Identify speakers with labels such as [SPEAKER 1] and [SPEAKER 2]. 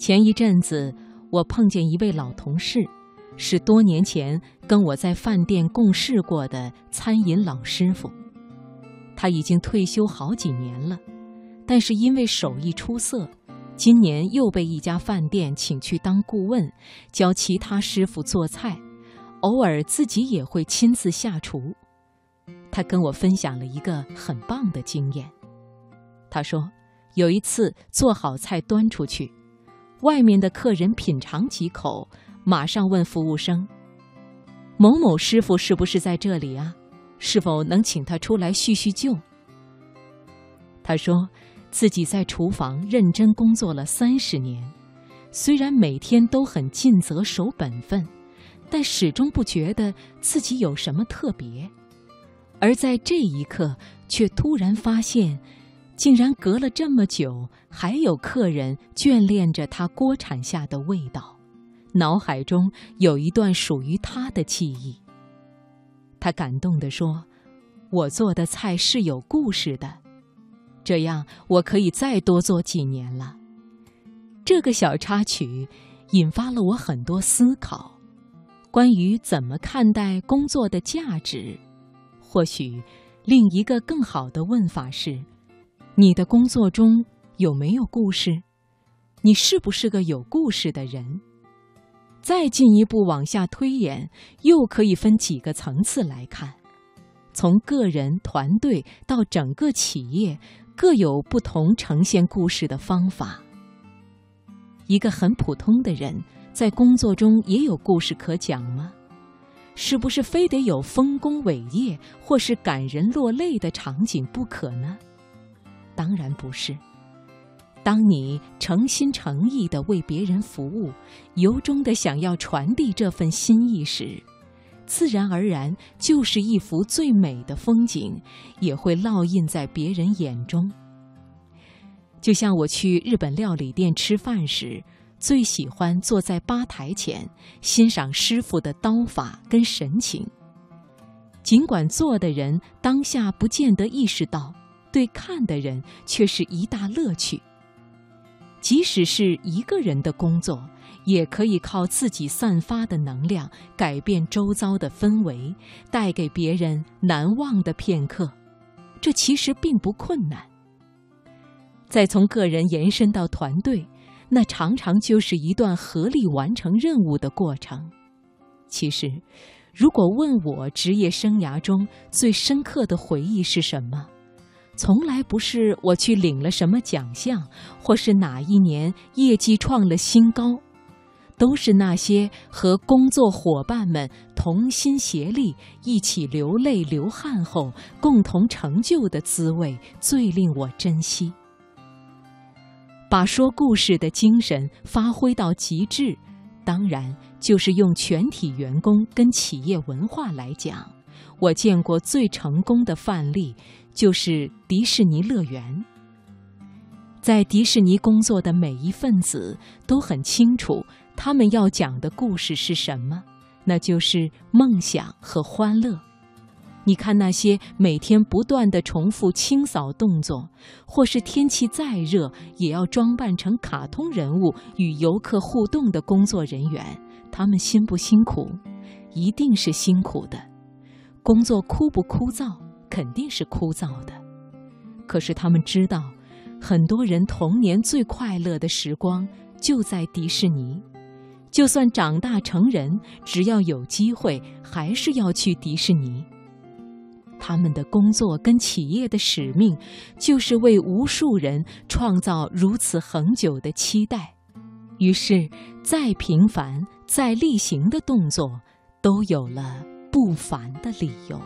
[SPEAKER 1] 前一阵子，我碰见一位老同事，是多年前跟我在饭店共事过的餐饮老师傅。他已经退休好几年了，但是因为手艺出色，今年又被一家饭店请去当顾问，教其他师傅做菜，偶尔自己也会亲自下厨。他跟我分享了一个很棒的经验。他说，有一次做好菜端出去，外面的客人品尝几口，马上问服务生：“某某师傅是不是在这里啊？”是否能请他出来叙叙旧？他说，自己在厨房认真工作了三十年，虽然每天都很尽责守本分，但始终不觉得自己有什么特别。而在这一刻，却突然发现，竟然隔了这么久，还有客人眷恋着他锅铲下的味道，脑海中有一段属于他的记忆。他感动地说：“我做的菜是有故事的，这样我可以再多做几年了。”这个小插曲引发了我很多思考，关于怎么看待工作的价值。或许，另一个更好的问法是：你的工作中有没有故事？你是不是个有故事的人？再进一步往下推演，又可以分几个层次来看。从个人、团队到整个企业，各有不同呈现故事的方法。一个很普通的人，在工作中也有故事可讲吗？是不是非得有丰功伟业或是感人落泪的场景不可呢？当然不是。当你诚心诚意地为别人服务，由衷地想要传递这份心意时，自然而然就是一幅最美的风景，也会烙印在别人眼中。就像我去日本料理店吃饭时，最喜欢坐在吧台前欣赏师傅的刀法跟神情，尽管做的人当下不见得意识到，对看的人却是一大乐趣。即使是一个人的工作，也可以靠自己散发的能量改变周遭的氛围，带给别人难忘的片刻。这其实并不困难。再从个人延伸到团队，那常常就是一段合力完成任务的过程。其实，如果问我职业生涯中最深刻的回忆是什么？从来不是我去领了什么奖项，或是哪一年业绩创了新高，都是那些和工作伙伴们同心协力、一起流泪流汗后共同成就的滋味最令我珍惜。把说故事的精神发挥到极致，当然就是用全体员工跟企业文化来讲。我见过最成功的范例，就是迪士尼乐园。在迪士尼工作的每一份子都很清楚，他们要讲的故事是什么，那就是梦想和欢乐。你看那些每天不断的重复清扫动作，或是天气再热也要装扮成卡通人物与游客互动的工作人员，他们辛不辛苦？一定是辛苦的。工作枯不枯燥？肯定是枯燥的。可是他们知道，很多人童年最快乐的时光就在迪士尼。就算长大成人，只要有机会，还是要去迪士尼。他们的工作跟企业的使命，就是为无数人创造如此恒久的期待。于是，再平凡、再例行的动作，都有了。不凡的理由。